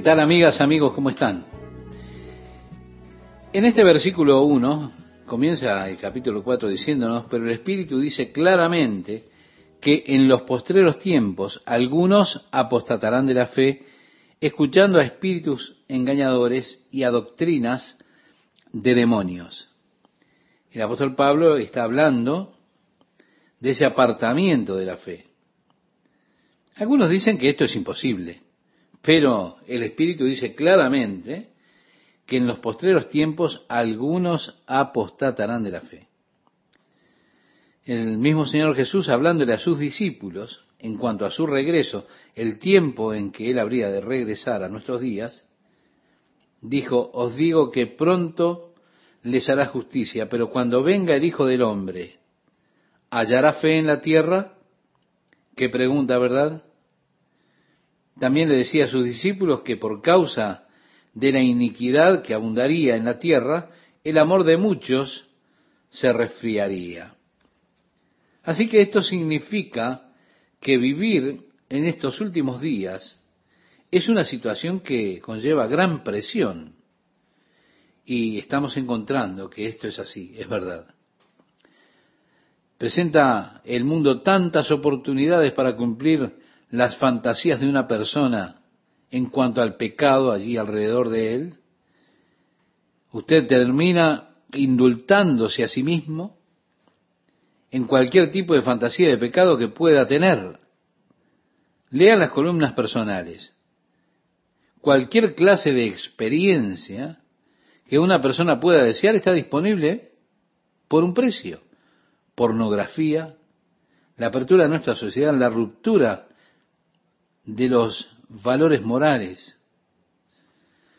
¿Qué tal amigas, amigos? ¿Cómo están? En este versículo 1 comienza el capítulo 4 diciéndonos, pero el Espíritu dice claramente que en los postreros tiempos algunos apostatarán de la fe, escuchando a espíritus engañadores y a doctrinas de demonios. El apóstol Pablo está hablando de ese apartamiento de la fe. Algunos dicen que esto es imposible, pero el Espíritu dice claramente que en los postreros tiempos algunos apostatarán de la fe. El mismo Señor Jesús, hablándole a sus discípulos en cuanto a su regreso, el tiempo en que Él habría de regresar a nuestros días, dijo, os digo que pronto les hará justicia, pero cuando venga el Hijo del Hombre, ¿hallará fe en la tierra? ¿Qué pregunta, verdad? También le decía a sus discípulos que por causa de la iniquidad que abundaría en la tierra, el amor de muchos se resfriaría. Así que esto significa que vivir en estos últimos días es una situación que conlleva gran presión. Y estamos encontrando que esto es así, es verdad. Presenta el mundo tantas oportunidades para cumplir las fantasías de una persona en cuanto al pecado allí alrededor de él. Usted termina indultándose a sí mismo en cualquier tipo de fantasía de pecado que pueda tener. Lea las columnas personales. Cualquier clase de experiencia que una persona pueda desear está disponible por un precio. Pornografía, la apertura de nuestra sociedad, la ruptura de los valores morales.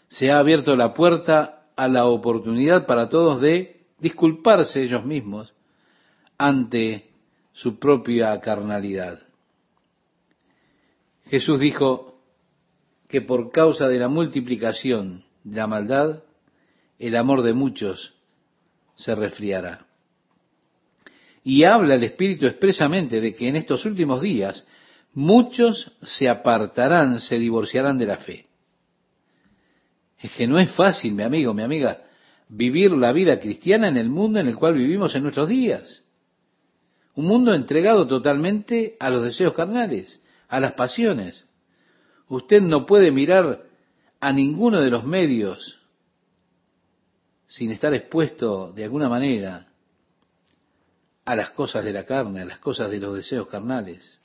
Se ha abierto la puerta a la oportunidad para todos de disculparse ellos mismos ante su propia carnalidad. Jesús dijo que por causa de la multiplicación de la maldad, el amor de muchos se resfriará. Y habla el Espíritu expresamente de que en estos últimos días muchos se apartarán, se divorciarán de la fe. Es que no es fácil, mi amigo, mi amiga, vivir la vida cristiana en el mundo en el cual vivimos en nuestros días. Un mundo entregado totalmente a los deseos carnales, a las pasiones. Usted no puede mirar a ninguno de los medios sin estar expuesto de alguna manera a las cosas de la carne, a las cosas de los deseos carnales.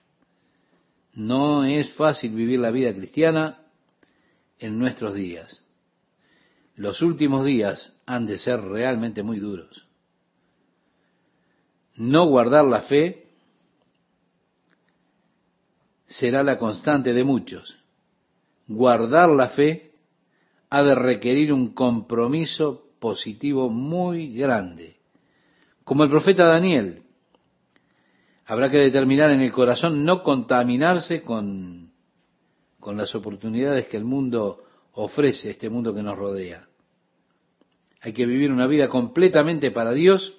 No es fácil vivir la vida cristiana en nuestros días. Los últimos días han de ser realmente muy duros no guardar la fe será la constante de muchos. Guardar la fe ha de requerir un compromiso positivo muy grande. Como el profeta Daniel, habrá que determinar en el corazón no contaminarse con, con las oportunidades que el mundo ofrece, este mundo que nos rodea. Hay que vivir una vida completamente para Dios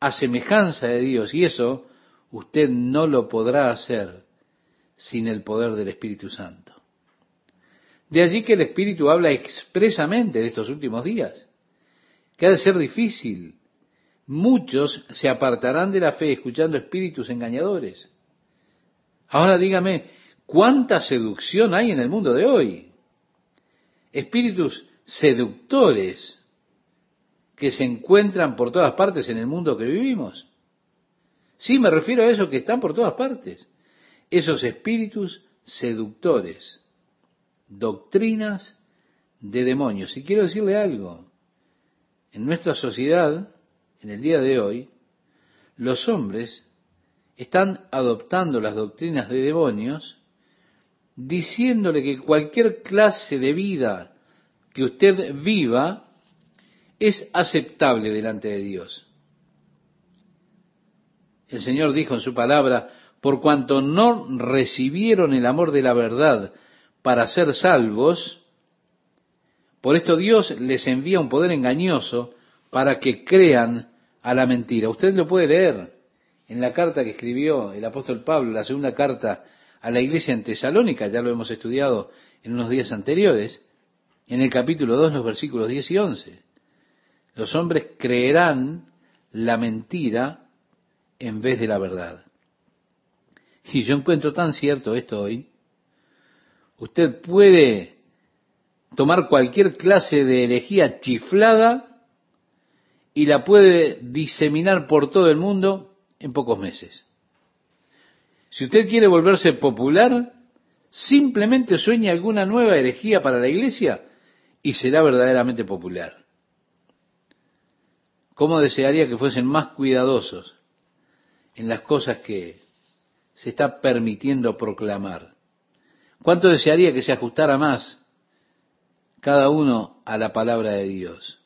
a semejanza de Dios. Y eso usted no lo podrá hacer sin el poder del Espíritu Santo. De allí que el Espíritu habla expresamente de estos últimos días, que ha de ser difícil. Muchos se apartarán de la fe escuchando espíritus engañadores. Ahora dígame, ¿cuánta seducción hay en el mundo de hoy? Espíritus seductores que se encuentran por todas partes en el mundo que vivimos. Sí, me refiero a esos que están por todas partes. Esos espíritus seductores, doctrinas de demonios. Y quiero decirle algo. En nuestra sociedad, en el día de hoy, los hombres están adoptando las doctrinas de demonios, diciéndole que cualquier clase de vida que usted viva es aceptable delante de Dios. El Señor dijo en su palabra, por cuanto no recibieron el amor de la verdad para ser salvos, por esto Dios les envía un poder engañoso para que crean a la mentira. Usted lo puede leer en la carta que escribió el apóstol Pablo, la segunda carta a la iglesia en Tesalónica, ya lo hemos estudiado en unos días anteriores, en el capítulo 2, los versículos 10 y 11. Los hombres creerán la mentira en vez de la verdad. Y yo encuentro tan cierto esto hoy. Usted puede tomar cualquier clase de herejía chiflada y la puede diseminar por todo el mundo en pocos meses. Si usted quiere volverse popular, simplemente sueñe alguna nueva herejía para la iglesia y será verdaderamente popular. ¿Cómo desearía que fuesen más cuidadosos en las cosas que se está permitiendo proclamar? ¿Cuánto desearía que se ajustara más cada uno a la palabra de Dios?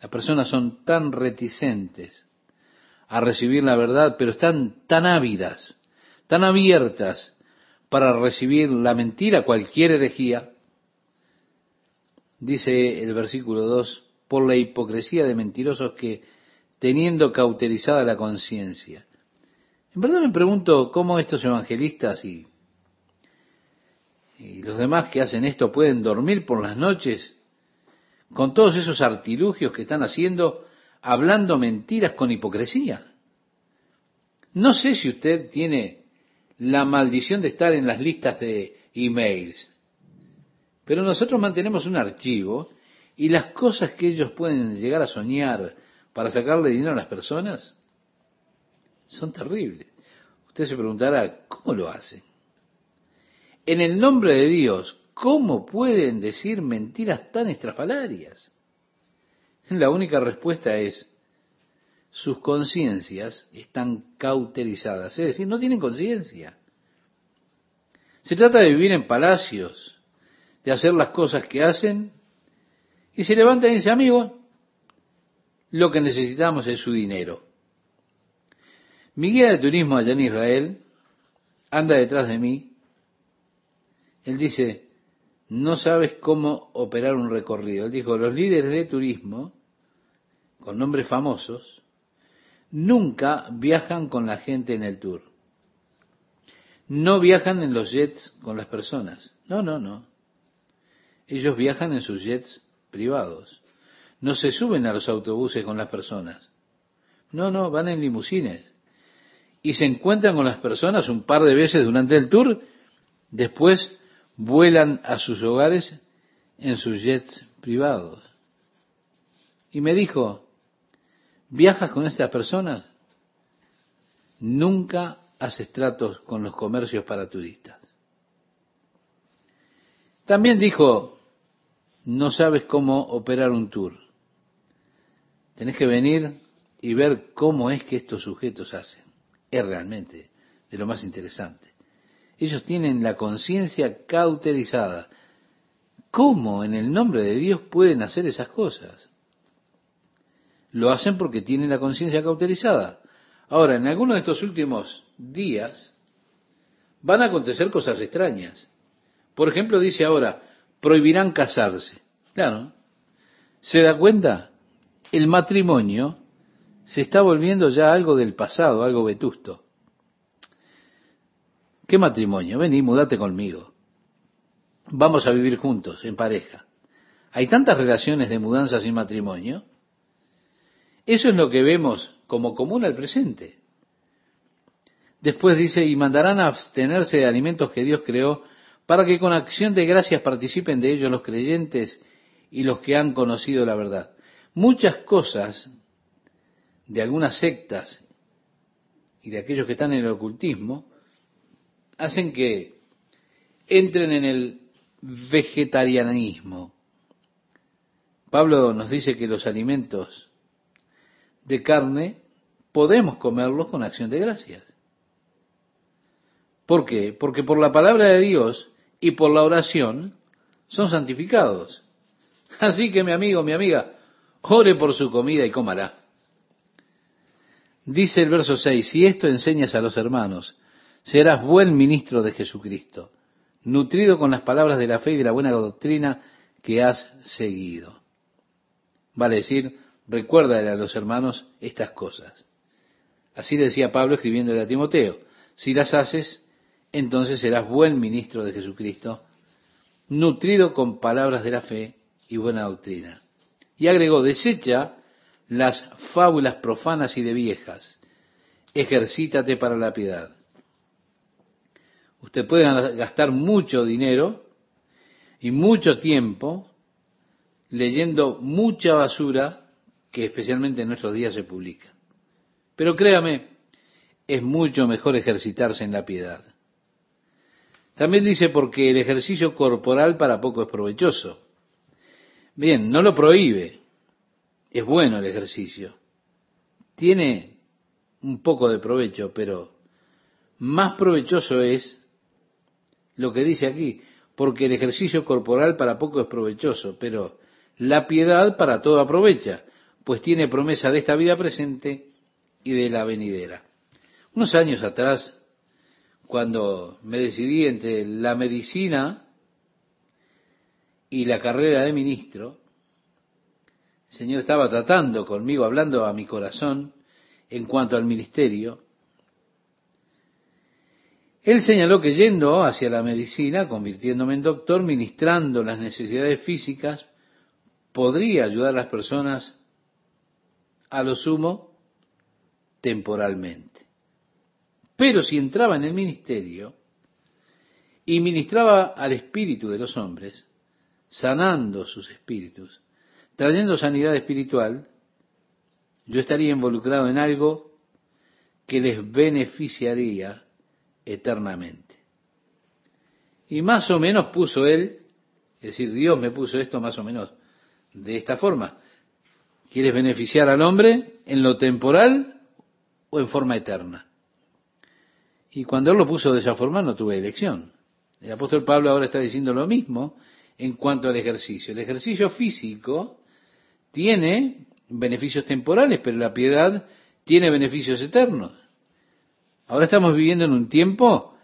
Las personas son tan reticentes a recibir la verdad, pero están tan ávidas, tan abiertas para recibir la mentira, cualquier herejía. Dice el versículo 2, por la hipocresía de mentirosos que, teniendo cauterizada la conciencia. En verdad me pregunto cómo estos evangelistas y, y los demás que hacen esto pueden dormir por las noches con todos esos artilugios que están haciendo, hablando mentiras con hipocresía. No sé si usted tiene la maldición de estar en las listas de emails, pero nosotros mantenemos un archivo y las cosas que ellos pueden llegar a soñar para sacarle dinero a las personas son terribles. Usted se preguntará, ¿cómo lo hacen? En el nombre de Dios, ¿Cómo pueden decir mentiras tan estrafalarias? La única respuesta es, sus conciencias están cauterizadas, es decir, no tienen conciencia. Se trata de vivir en palacios, de hacer las cosas que hacen, y se levantan y dicen, amigo, lo que necesitamos es su dinero. Mi guía de turismo allá en Israel anda detrás de mí. Él dice, no sabes cómo operar un recorrido. Él dijo, los líderes de turismo, con nombres famosos, nunca viajan con la gente en el tour. No viajan en los jets con las personas. No, no, no. Ellos viajan en sus jets privados. No se suben a los autobuses con las personas. No, no, van en limusines. Y se encuentran con las personas un par de veces durante el tour. Después vuelan a sus hogares en sus jets privados. Y me dijo, ¿viajas con estas personas? Nunca haces tratos con los comercios para turistas. También dijo, no sabes cómo operar un tour. Tenés que venir y ver cómo es que estos sujetos hacen. Es realmente de lo más interesante. Ellos tienen la conciencia cauterizada. ¿Cómo en el nombre de Dios pueden hacer esas cosas? Lo hacen porque tienen la conciencia cauterizada. Ahora, en algunos de estos últimos días van a acontecer cosas extrañas. Por ejemplo, dice ahora, prohibirán casarse. Claro, ¿se da cuenta? El matrimonio se está volviendo ya algo del pasado, algo vetusto. ¿Qué matrimonio? Vení, mudate conmigo. Vamos a vivir juntos, en pareja. Hay tantas relaciones de mudanza sin matrimonio. Eso es lo que vemos como común al presente. Después dice, y mandarán a abstenerse de alimentos que Dios creó para que con acción de gracias participen de ellos los creyentes y los que han conocido la verdad. Muchas cosas de algunas sectas y de aquellos que están en el ocultismo hacen que entren en el vegetarianismo. Pablo nos dice que los alimentos de carne podemos comerlos con acción de gracias. ¿Por qué? Porque por la palabra de Dios y por la oración son santificados. Así que mi amigo, mi amiga, ore por su comida y comará. Dice el verso 6, si esto enseñas a los hermanos, serás buen ministro de Jesucristo, nutrido con las palabras de la fe y de la buena doctrina que has seguido. Vale decir, recuérdale a los hermanos estas cosas. Así decía Pablo escribiéndole a Timoteo, si las haces, entonces serás buen ministro de Jesucristo, nutrido con palabras de la fe y buena doctrina. Y agregó, desecha las fábulas profanas y de viejas, ejercítate para la piedad. Usted puede gastar mucho dinero y mucho tiempo leyendo mucha basura que especialmente en nuestros días se publica. Pero créame, es mucho mejor ejercitarse en la piedad. También dice porque el ejercicio corporal para poco es provechoso. Bien, no lo prohíbe. Es bueno el ejercicio. Tiene un poco de provecho, pero más provechoso es lo que dice aquí, porque el ejercicio corporal para poco es provechoso, pero la piedad para todo aprovecha, pues tiene promesa de esta vida presente y de la venidera. Unos años atrás, cuando me decidí entre la medicina y la carrera de ministro, el Señor estaba tratando conmigo, hablando a mi corazón en cuanto al ministerio. Él señaló que yendo hacia la medicina, convirtiéndome en doctor, ministrando las necesidades físicas, podría ayudar a las personas a lo sumo temporalmente. Pero si entraba en el ministerio y ministraba al espíritu de los hombres, sanando sus espíritus, trayendo sanidad espiritual, yo estaría involucrado en algo que les beneficiaría eternamente. Y más o menos puso él, es decir, Dios me puso esto más o menos de esta forma. ¿Quieres beneficiar al hombre en lo temporal o en forma eterna? Y cuando él lo puso de esa forma no tuve elección. El apóstol Pablo ahora está diciendo lo mismo en cuanto al ejercicio. El ejercicio físico tiene beneficios temporales, pero la piedad tiene beneficios eternos. Ahora estamos viviendo en un tiempo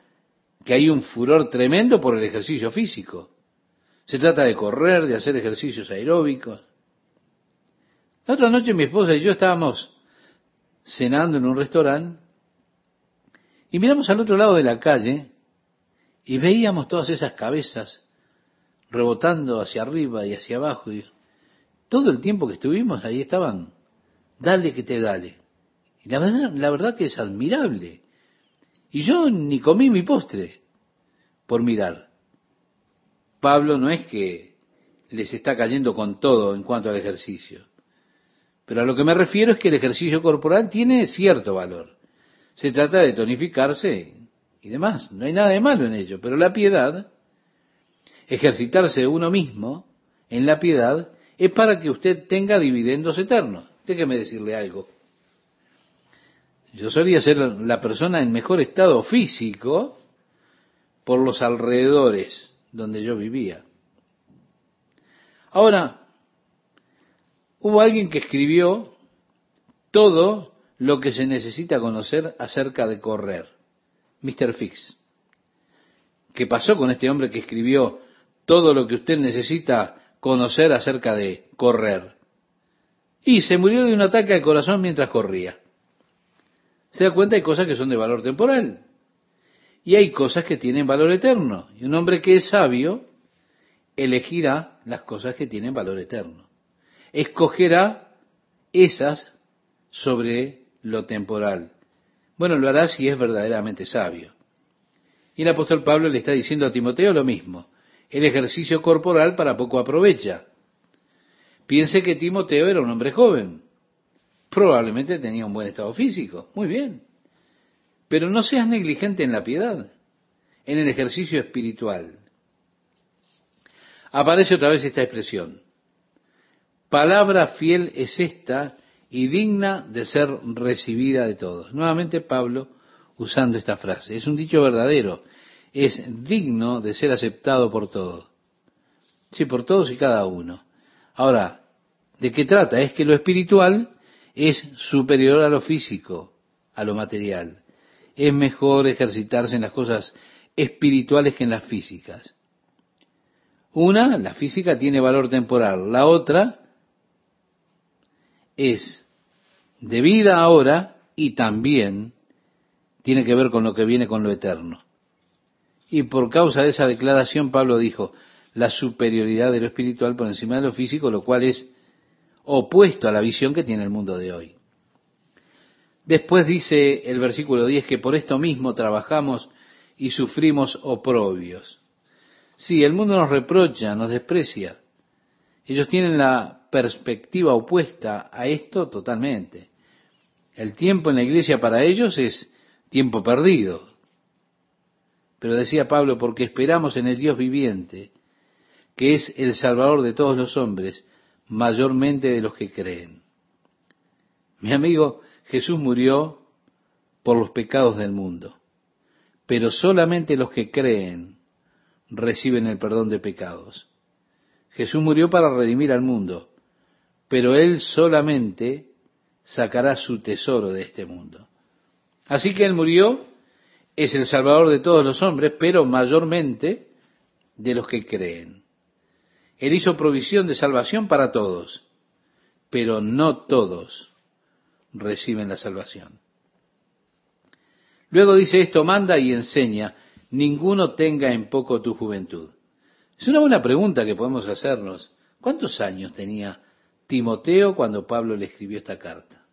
que hay un furor tremendo por el ejercicio físico. Se trata de correr, de hacer ejercicios aeróbicos. La otra noche mi esposa y yo estábamos cenando en un restaurante y miramos al otro lado de la calle y veíamos todas esas cabezas rebotando hacia arriba y hacia abajo. Y todo el tiempo que estuvimos ahí estaban, dale que te dale. Y la verdad, la verdad que es admirable. Y yo ni comí mi postre por mirar. Pablo no es que les está cayendo con todo en cuanto al ejercicio. Pero a lo que me refiero es que el ejercicio corporal tiene cierto valor. Se trata de tonificarse y demás. No hay nada de malo en ello. Pero la piedad, ejercitarse uno mismo en la piedad, es para que usted tenga dividendos eternos. Déjeme decirle algo. Yo solía ser la persona en mejor estado físico por los alrededores donde yo vivía. Ahora, hubo alguien que escribió todo lo que se necesita conocer acerca de correr. Mr. Fix. ¿Qué pasó con este hombre que escribió todo lo que usted necesita conocer acerca de correr? Y se murió de un ataque al corazón mientras corría. Se da cuenta, hay cosas que son de valor temporal. Y hay cosas que tienen valor eterno. Y un hombre que es sabio elegirá las cosas que tienen valor eterno. Escogerá esas sobre lo temporal. Bueno, lo hará si es verdaderamente sabio. Y el apóstol Pablo le está diciendo a Timoteo lo mismo. El ejercicio corporal para poco aprovecha. Piense que Timoteo era un hombre joven. Probablemente tenía un buen estado físico. Muy bien. Pero no seas negligente en la piedad, en el ejercicio espiritual. Aparece otra vez esta expresión. Palabra fiel es esta y digna de ser recibida de todos. Nuevamente Pablo usando esta frase. Es un dicho verdadero. Es digno de ser aceptado por todos. Sí, por todos y cada uno. Ahora, ¿de qué trata? Es que lo espiritual es superior a lo físico, a lo material. Es mejor ejercitarse en las cosas espirituales que en las físicas. Una, la física tiene valor temporal. La otra es de vida ahora y también tiene que ver con lo que viene con lo eterno. Y por causa de esa declaración Pablo dijo, la superioridad de lo espiritual por encima de lo físico, lo cual es opuesto a la visión que tiene el mundo de hoy. Después dice el versículo 10 que por esto mismo trabajamos y sufrimos oprobios. Sí, el mundo nos reprocha, nos desprecia. Ellos tienen la perspectiva opuesta a esto totalmente. El tiempo en la iglesia para ellos es tiempo perdido. Pero decía Pablo, porque esperamos en el Dios viviente, que es el Salvador de todos los hombres, mayormente de los que creen. Mi amigo, Jesús murió por los pecados del mundo, pero solamente los que creen reciben el perdón de pecados. Jesús murió para redimir al mundo, pero Él solamente sacará su tesoro de este mundo. Así que Él murió, es el Salvador de todos los hombres, pero mayormente de los que creen. Él hizo provisión de salvación para todos, pero no todos reciben la salvación. Luego dice esto, manda y enseña, ninguno tenga en poco tu juventud. Es una buena pregunta que podemos hacernos. ¿Cuántos años tenía Timoteo cuando Pablo le escribió esta carta?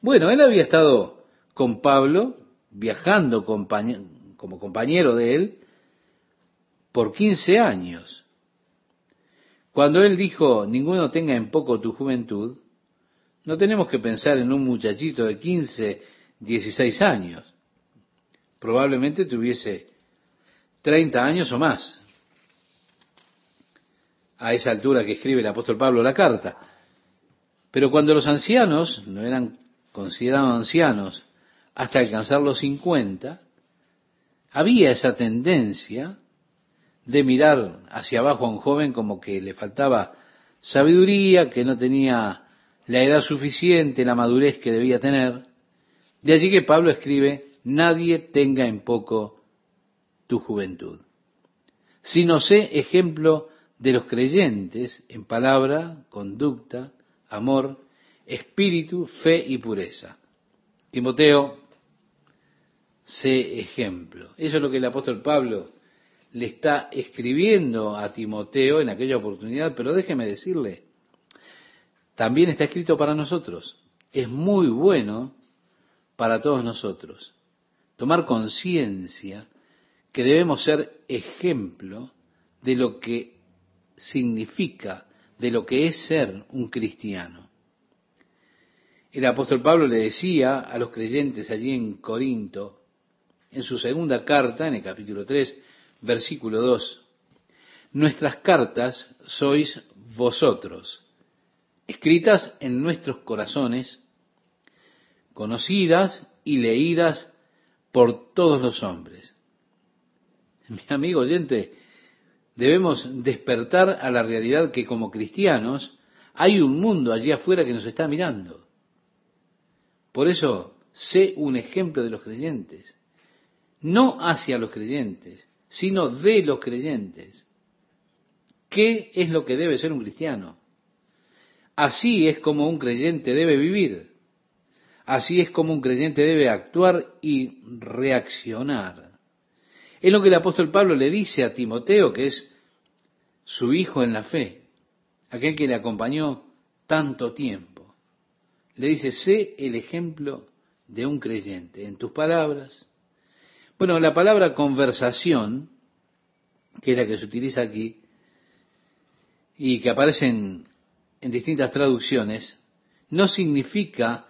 Bueno, él había estado con Pablo, viajando como compañero de él, por 15 años. Cuando él dijo, ninguno tenga en poco tu juventud, no tenemos que pensar en un muchachito de 15, 16 años. Probablemente tuviese 30 años o más. A esa altura que escribe el apóstol Pablo la carta. Pero cuando los ancianos no eran considerados ancianos hasta alcanzar los 50, había esa tendencia de mirar hacia abajo a un joven como que le faltaba sabiduría, que no tenía la edad suficiente, la madurez que debía tener. De allí que Pablo escribe, nadie tenga en poco tu juventud, sino sé ejemplo de los creyentes en palabra, conducta, amor, espíritu, fe y pureza. Timoteo, sé ejemplo. Eso es lo que el apóstol Pablo le está escribiendo a Timoteo en aquella oportunidad, pero déjeme decirle, también está escrito para nosotros. Es muy bueno para todos nosotros tomar conciencia que debemos ser ejemplo de lo que significa, de lo que es ser un cristiano. El apóstol Pablo le decía a los creyentes allí en Corinto, en su segunda carta, en el capítulo 3, versículo 2, nuestras cartas sois vosotros, escritas en nuestros corazones, conocidas y leídas por todos los hombres. Mi amigo oyente, debemos despertar a la realidad que como cristianos hay un mundo allí afuera que nos está mirando. Por eso, sé un ejemplo de los creyentes. No hacia los creyentes, sino de los creyentes. ¿Qué es lo que debe ser un cristiano? Así es como un creyente debe vivir. Así es como un creyente debe actuar y reaccionar. Es lo que el apóstol Pablo le dice a Timoteo, que es su hijo en la fe, aquel que le acompañó tanto tiempo. Le dice, sé el ejemplo de un creyente en tus palabras, bueno, la palabra conversación, que es la que se utiliza aquí, y que aparece en, distintas traducciones, no significa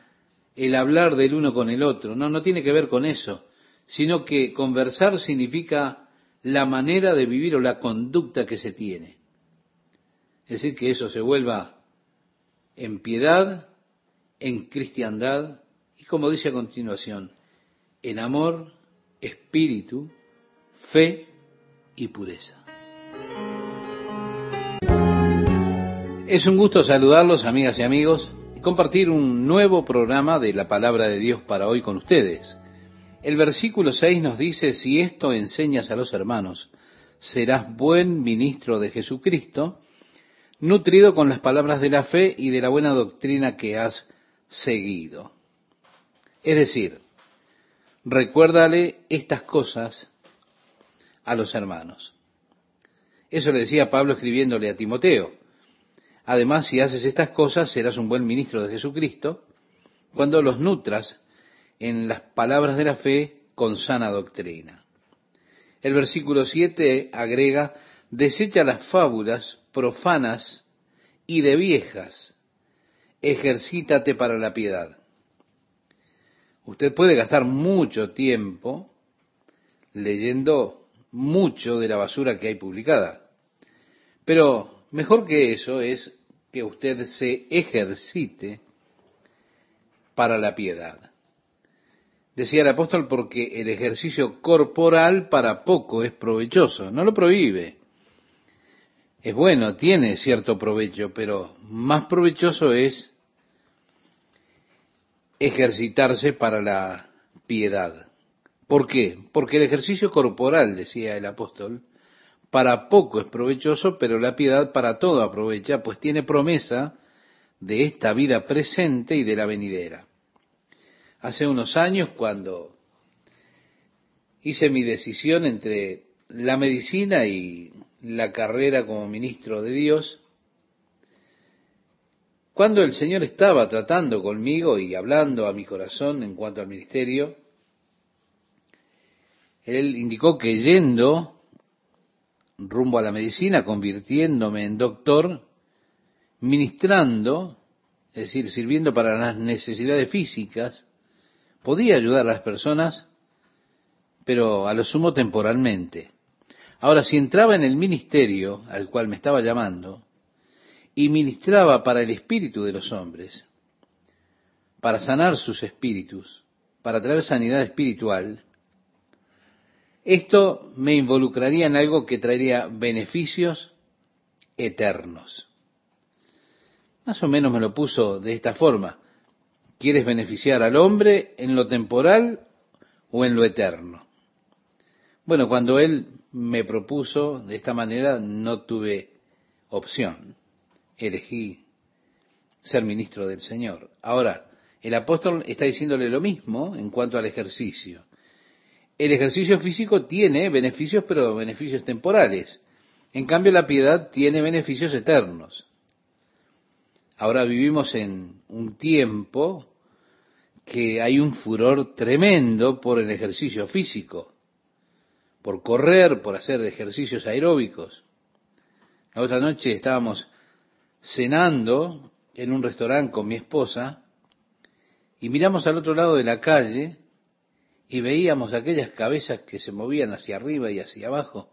el hablar del uno con el otro, no, no tiene que ver con eso, sino que conversar significa la manera de vivir o la conducta que se tiene. Es decir, que eso se vuelva en piedad, en cristiandad y como dice a continuación, en amor, espíritu, fe y pureza. Es un gusto saludarlos, amigas y amigos, y compartir un nuevo programa de la palabra de Dios para hoy con ustedes. El versículo 6 nos dice, si esto enseñas a los hermanos, serás buen ministro de Jesucristo, nutrido con las palabras de la fe y de la buena doctrina que has seguido. Es decir, recuérdale estas cosas a los hermanos. Eso le decía Pablo escribiéndole a Timoteo. Además, si haces estas cosas, serás un buen ministro de Jesucristo cuando los nutras en las palabras de la fe con sana doctrina. El versículo 7 agrega, desecha las fábulas profanas y de viejas, ejercítate para la piedad. Usted puede gastar mucho tiempo leyendo mucho de la basura que hay publicada, pero mejor que eso es que usted se ejercite para la piedad. Decía el apóstol porque el ejercicio corporal para poco es provechoso, no lo prohíbe. Es bueno, tiene cierto provecho, pero más provechoso es ejercitarse para la piedad. ¿Por qué? Porque el ejercicio corporal, decía el apóstol, para poco es provechoso, pero la piedad para todo aprovecha, pues tiene promesa de esta vida presente y de la venidera. Hace unos años, cuando hice mi decisión entre la medicina y la carrera como ministro de Dios, cuando el Señor estaba tratando conmigo y hablando a mi corazón en cuanto al ministerio, Él indicó que yendo rumbo a la medicina, convirtiéndome en doctor, ministrando, es decir, sirviendo para las necesidades físicas, podía ayudar a las personas, pero a lo sumo temporalmente. Ahora, si entraba en el ministerio al cual me estaba llamando y ministraba para el espíritu de los hombres, para sanar sus espíritus, para traer sanidad espiritual, esto me involucraría en algo que traería beneficios eternos. Más o menos me lo puso de esta forma. ¿Quieres beneficiar al hombre en lo temporal o en lo eterno? Bueno, cuando él me propuso de esta manera, no tuve opción. Elegí ser ministro del Señor. Ahora, el apóstol está diciéndole lo mismo en cuanto al ejercicio. El ejercicio físico tiene beneficios, pero beneficios temporales. En cambio, la piedad tiene beneficios eternos. Ahora vivimos en un tiempo que hay un furor tremendo por el ejercicio físico, por correr, por hacer ejercicios aeróbicos. La otra noche estábamos cenando en un restaurante con mi esposa y miramos al otro lado de la calle y veíamos aquellas cabezas que se movían hacia arriba y hacia abajo.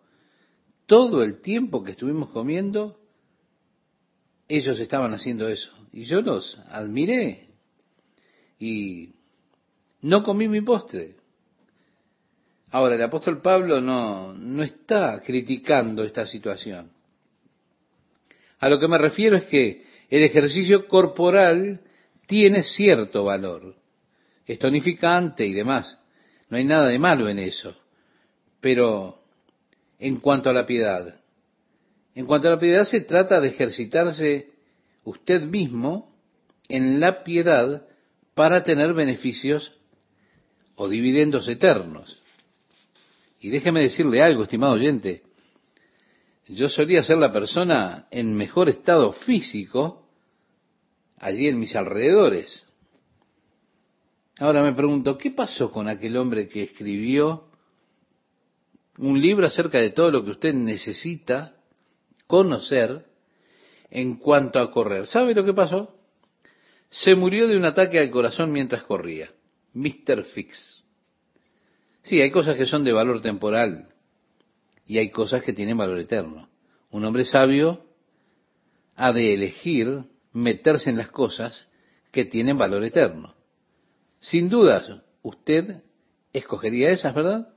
Todo el tiempo que estuvimos comiendo, ellos estaban haciendo eso. Y yo los admiré. Y no comí mi postre. Ahora, el apóstol Pablo no, no está criticando esta situación. A lo que me refiero es que el ejercicio corporal tiene cierto valor. Es tonificante y demás. No hay nada de malo en eso. Pero en cuanto a la piedad, en cuanto a la piedad se trata de ejercitarse usted mismo en la piedad para tener beneficios o dividendos eternos. Y déjeme decirle algo, estimado oyente, yo solía ser la persona en mejor estado físico allí en mis alrededores. Ahora me pregunto, ¿qué pasó con aquel hombre que escribió un libro acerca de todo lo que usted necesita conocer en cuanto a correr? ¿Sabe lo que pasó? Se murió de un ataque al corazón mientras corría. Mr. Fix. Sí, hay cosas que son de valor temporal y hay cosas que tienen valor eterno. Un hombre sabio ha de elegir meterse en las cosas que tienen valor eterno. Sin dudas, usted escogería esas, ¿verdad?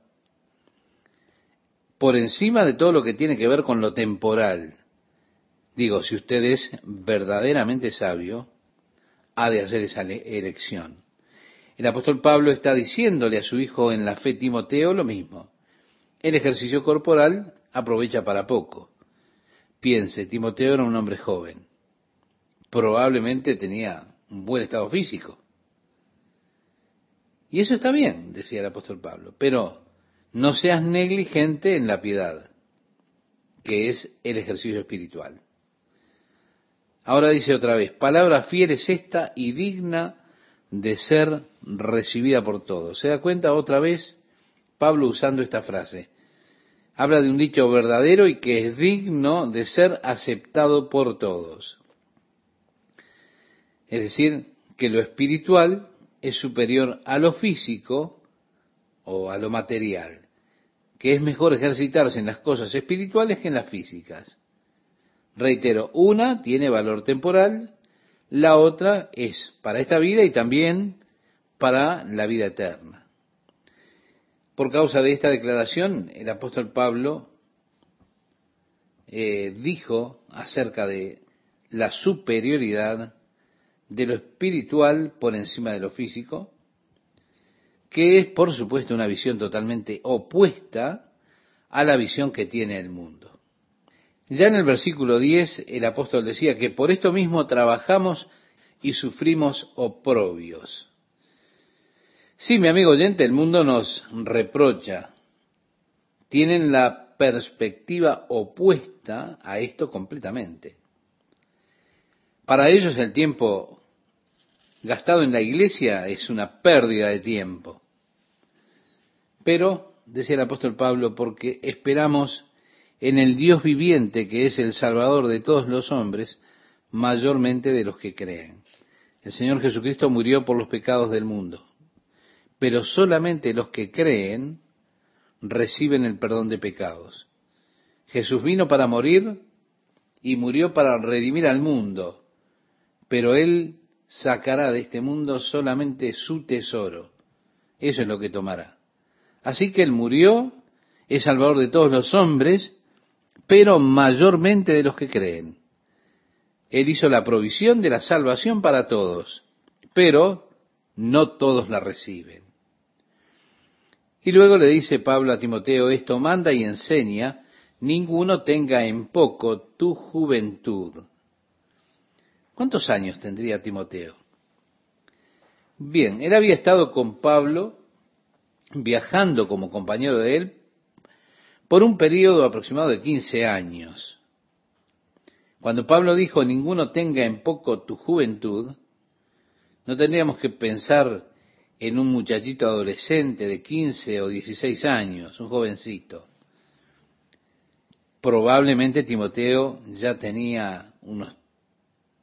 Por encima de todo lo que tiene que ver con lo temporal. Digo, si usted es verdaderamente sabio, ha de hacer esa elección. El apóstol Pablo está diciéndole a su hijo en la fe Timoteo lo mismo. El ejercicio corporal aprovecha para poco. Piense, Timoteo era un hombre joven. Probablemente tenía un buen estado físico. Y eso está bien, decía el apóstol Pablo, pero no seas negligente en la piedad. que es el ejercicio espiritual. Ahora dice otra vez, palabra fiel es esta y digna de ser recibida por todos. ¿Se da cuenta otra vez Pablo usando esta frase? Habla de un dicho verdadero y que es digno de ser aceptado por todos. Es decir, que lo espiritual es superior a lo físico o a lo material, que es mejor ejercitarse en las cosas espirituales que en las físicas. Reitero, una tiene valor temporal, la otra es para esta vida y también para la vida eterna. Por causa de esta declaración, el apóstol Pablo eh, dijo acerca de la superioridad de lo espiritual por encima de lo físico, que es por supuesto una visión totalmente opuesta a la visión que tiene el mundo. Ya en el versículo 10 el apóstol decía que por esto mismo trabajamos y sufrimos oprobios. Sí, mi amigo oyente, el mundo nos reprocha. Tienen la perspectiva opuesta a esto completamente. Para ellos el tiempo gastado en la iglesia es una pérdida de tiempo. Pero, decía el apóstol Pablo, porque esperamos en el Dios viviente que es el Salvador de todos los hombres, mayormente de los que creen. El Señor Jesucristo murió por los pecados del mundo, pero solamente los que creen reciben el perdón de pecados. Jesús vino para morir y murió para redimir al mundo, pero Él sacará de este mundo solamente su tesoro. Eso es lo que tomará. Así que Él murió, es Salvador de todos los hombres, pero mayormente de los que creen. Él hizo la provisión de la salvación para todos, pero no todos la reciben. Y luego le dice Pablo a Timoteo, esto manda y enseña, ninguno tenga en poco tu juventud. ¿Cuántos años tendría Timoteo? Bien, él había estado con Pablo, viajando como compañero de él, por un periodo aproximado de 15 años. Cuando Pablo dijo, ninguno tenga en poco tu juventud, no tendríamos que pensar en un muchachito adolescente de 15 o 16 años, un jovencito. Probablemente Timoteo ya tenía unos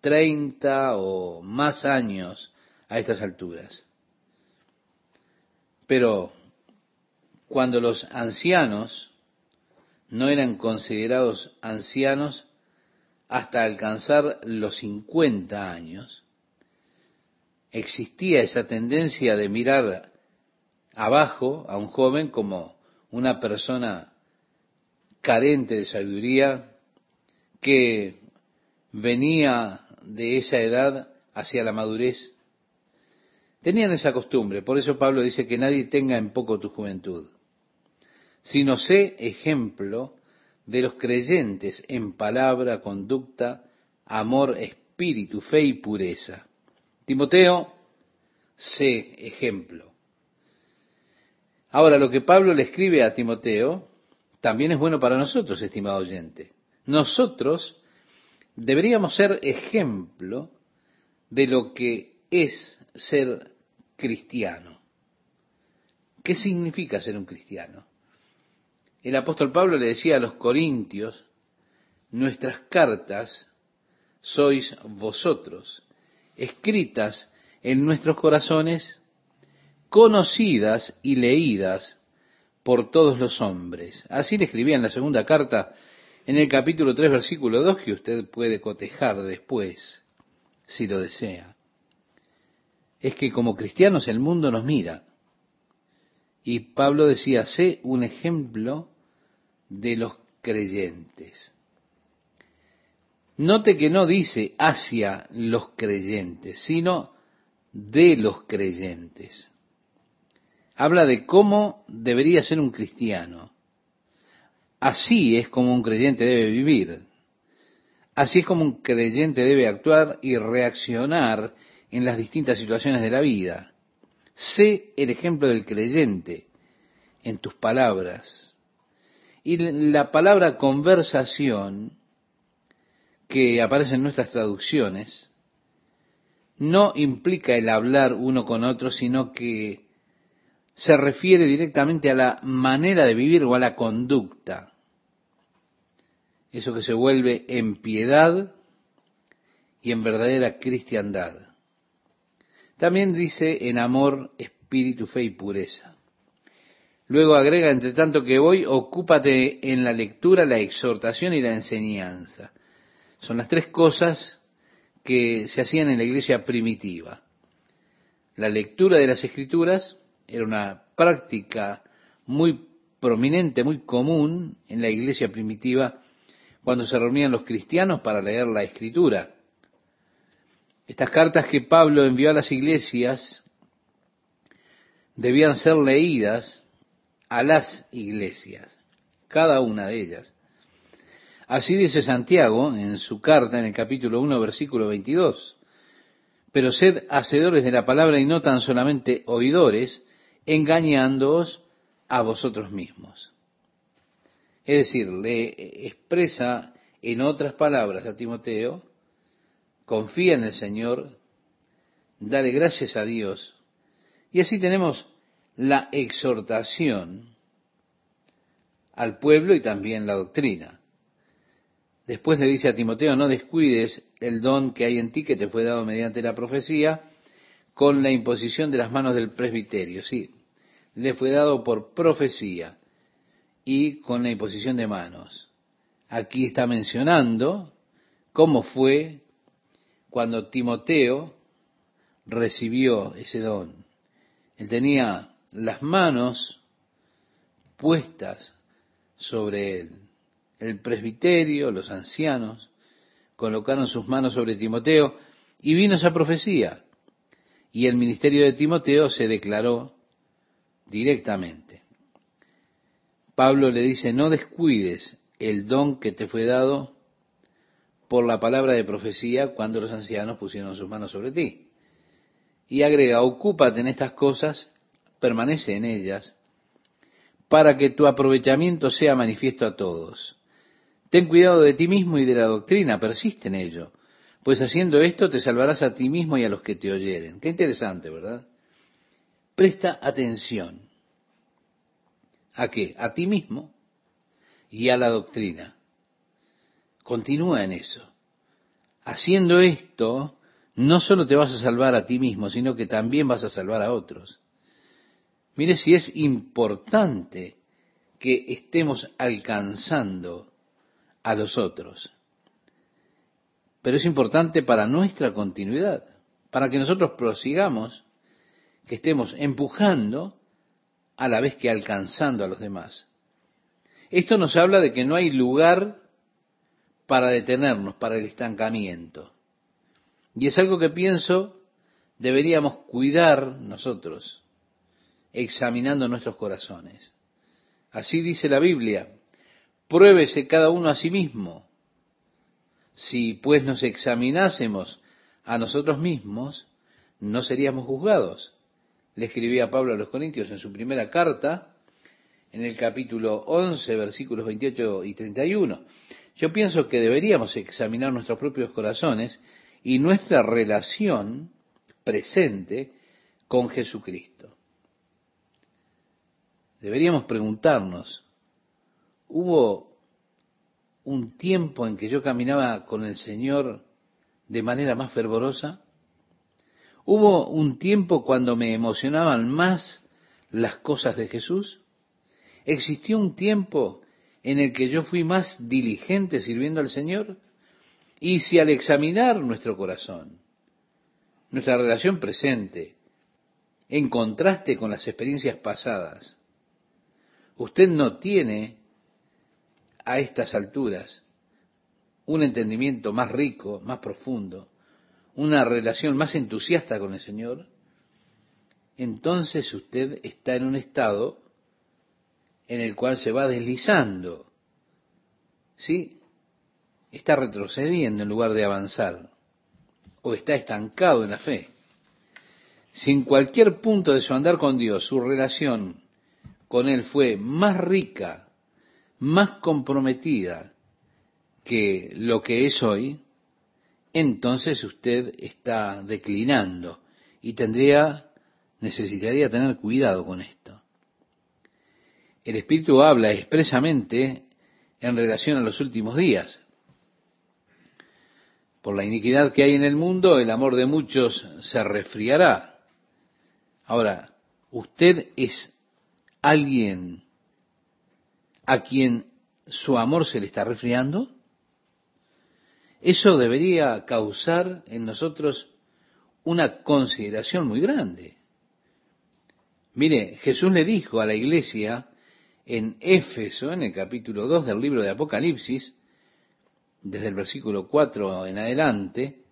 30 o más años a estas alturas. Pero cuando los ancianos no eran considerados ancianos hasta alcanzar los 50 años, existía esa tendencia de mirar abajo a un joven como una persona carente de sabiduría que venía de esa edad hacia la madurez. Tenían esa costumbre, por eso Pablo dice que nadie tenga en poco tu juventud sino sé ejemplo de los creyentes en palabra, conducta, amor, espíritu, fe y pureza. Timoteo, sé ejemplo. Ahora, lo que Pablo le escribe a Timoteo también es bueno para nosotros, estimado oyente. Nosotros deberíamos ser ejemplo de lo que es ser cristiano. ¿Qué significa ser un cristiano? el apóstol Pablo le decía a los corintios, nuestras cartas sois vosotros, escritas en nuestros corazones, conocidas y leídas por todos los hombres. Así le escribía en la segunda carta, en el capítulo 3, versículo 2, que usted puede cotejar después, si lo desea. Es que como cristianos el mundo nos mira y Pablo decía, sé un ejemplo de los creyentes. Note que no dice hacia los creyentes, sino de los creyentes. Habla de cómo debería ser un cristiano. Así es como un creyente debe vivir. Así es como un creyente debe actuar y reaccionar en las distintas situaciones de la vida. Sé el ejemplo del creyente en tus palabras, Y la palabra conversación, que aparece en nuestras traducciones, no implica el hablar uno con otro, sino que se refiere directamente a la manera de vivir o a la conducta. Eso que se vuelve en piedad y en verdadera cristiandad. También dice en amor, espíritu, fe y pureza. Luego agrega, entre tanto que voy, ocúpate en la lectura, la exhortación y la enseñanza. Son las tres cosas que se hacían en la iglesia primitiva. La lectura de las escrituras era una práctica muy prominente, muy común en la iglesia primitiva cuando se reunían los cristianos para leer la escritura. Estas cartas que Pablo envió a las iglesias debían ser leídas a las iglesias, cada una de ellas. Así dice Santiago en su carta en el capítulo 1, versículo 22. Pero sed hacedores de la palabra y no tan solamente oidores, engañándoos a vosotros mismos. Es decir, le expresa en otras palabras a Timoteo, confía en el Señor, dale gracias a Dios, y así tenemos la exhortación al pueblo y también la doctrina. Después le dice a Timoteo, no descuides el don que hay en ti que te fue dado mediante la profecía con la imposición de las manos del presbiterio. Sí, le fue dado por profecía y con la imposición de manos. Aquí está mencionando cómo fue cuando Timoteo recibió ese don. Él tenía las manos puestas sobre él. El presbiterio, los ancianos, colocaron sus manos sobre Timoteo y vino esa profecía. Y el ministerio de Timoteo se declaró directamente. Pablo le dice, no descuides el don que te fue dado por la palabra de profecía cuando los ancianos pusieron sus manos sobre ti. Y agrega, ocúpate en estas cosas permanece en ellas, para que tu aprovechamiento sea manifiesto a todos. Ten cuidado de ti mismo y de la doctrina, persiste en ello, pues haciendo esto te salvarás a ti mismo y a los que te oyeren. Qué interesante, ¿verdad? Presta atención. ¿A qué? A ti mismo y a la doctrina. Continúa en eso. Haciendo esto, no solo te vas a salvar a ti mismo, sino que también vas a salvar a otros. Mire si es importante que estemos alcanzando a los otros. Pero es importante para nuestra continuidad, para que nosotros prosigamos, que estemos empujando a la vez que alcanzando a los demás. Esto nos habla de que no hay lugar para detenernos, para el estancamiento. Y es algo que pienso deberíamos cuidar nosotros examinando nuestros corazones. Así dice la Biblia, pruébese cada uno a sí mismo. Si pues nos examinásemos a nosotros mismos, no seríamos juzgados. Le escribía Pablo a los Corintios en su primera carta, en el capítulo 11, versículos 28 y 31. Yo pienso que deberíamos examinar nuestros propios corazones y nuestra relación presente con Jesucristo deberíamos preguntarnos, ¿hubo un tiempo en que yo caminaba con el Señor de manera más fervorosa? ¿Hubo un tiempo cuando me emocionaban más las cosas de Jesús? ¿Existió un tiempo en el que yo fui más diligente sirviendo al Señor? Y si al examinar nuestro corazón, nuestra relación presente, en contraste con las experiencias pasadas, Usted no tiene a estas alturas un entendimiento más rico, más profundo, una relación más entusiasta con el Señor, entonces usted está en un estado en el cual se va deslizando, ¿sí? Está retrocediendo en lugar de avanzar, o está estancado en la fe. Si en cualquier punto de su andar con Dios su relación con Él fue más rica, más comprometida que lo que es hoy, entonces usted está declinando y tendría, necesitaría tener cuidado con esto. El Espíritu habla expresamente en relación a los últimos días. Por la iniquidad que hay en el mundo, el amor de muchos se resfriará. Ahora, usted es alguien a quien su amor se le está resfriando. Eso debería causar en nosotros una consideración muy grande. Mire, Jesús le dijo a la iglesia en Éfeso, en el capítulo 2 del libro de Apocalipsis, desde el versículo 4 en adelante,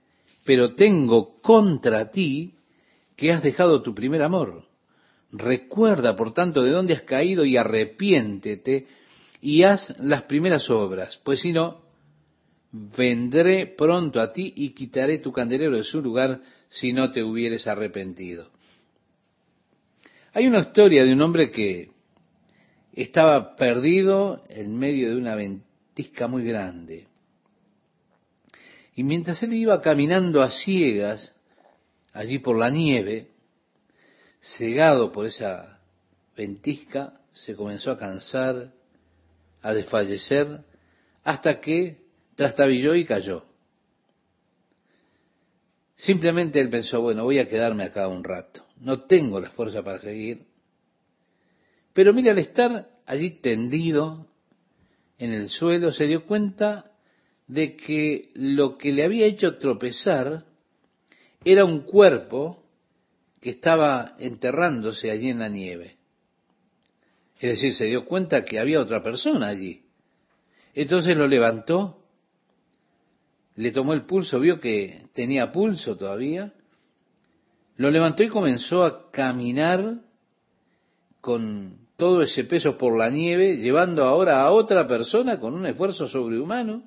pero tengo contra ti que has dejado tu primer amor. Recuerda, por tanto, de dónde has caído y arrepiéntete y haz las primeras obras, pues si no, vendré pronto a ti y quitaré tu candelero de su lugar si no te hubieres arrepentido. Hay una historia de un hombre que estaba perdido en medio de una ventisca muy grande. Y mientras él iba caminando a ciegas, allí por la nieve, cegado por esa ventisca, se comenzó a cansar, a desfallecer, hasta que trastabilló y cayó. Simplemente él pensó, bueno, voy a quedarme acá un rato, no tengo la fuerza para seguir. Pero mira, al estar allí tendido en el suelo, se dio cuenta de que lo que le había hecho tropezar era un cuerpo que estaba enterrándose allí en la nieve. Es decir, se dio cuenta que había otra persona allí. Entonces lo levantó, le tomó el pulso, vio que tenía pulso todavía, lo levantó y comenzó a caminar con todo ese peso por la nieve, llevando ahora a otra persona con un esfuerzo sobrehumano.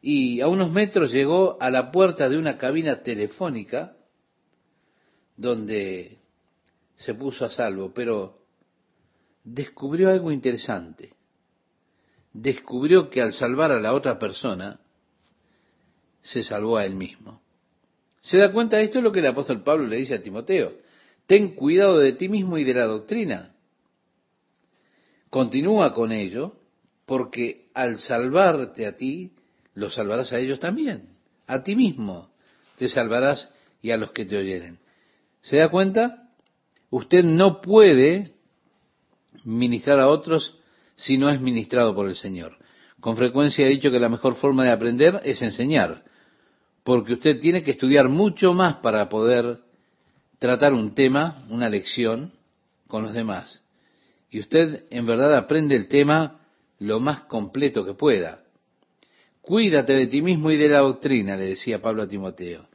Y a unos metros llegó a la puerta de una cabina telefónica donde se puso a salvo, pero descubrió algo interesante. Descubrió que al salvar a la otra persona, se salvó a él mismo. ¿Se da cuenta? Esto es lo que el apóstol Pablo le dice a Timoteo. Ten cuidado de ti mismo y de la doctrina. Continúa con ello, porque al salvarte a ti, los salvarás a ellos también. A ti mismo te salvarás y a los que te oyeren. ¿Se da cuenta? Usted no puede ministrar a otros si no es ministrado por el Señor. Con frecuencia he dicho que la mejor forma de aprender es enseñar, porque usted tiene que estudiar mucho más para poder tratar un tema, una lección con los demás. Y usted en verdad aprende el tema lo más completo que pueda. Cuídate de ti mismo y de la doctrina, le decía Pablo a Timoteo.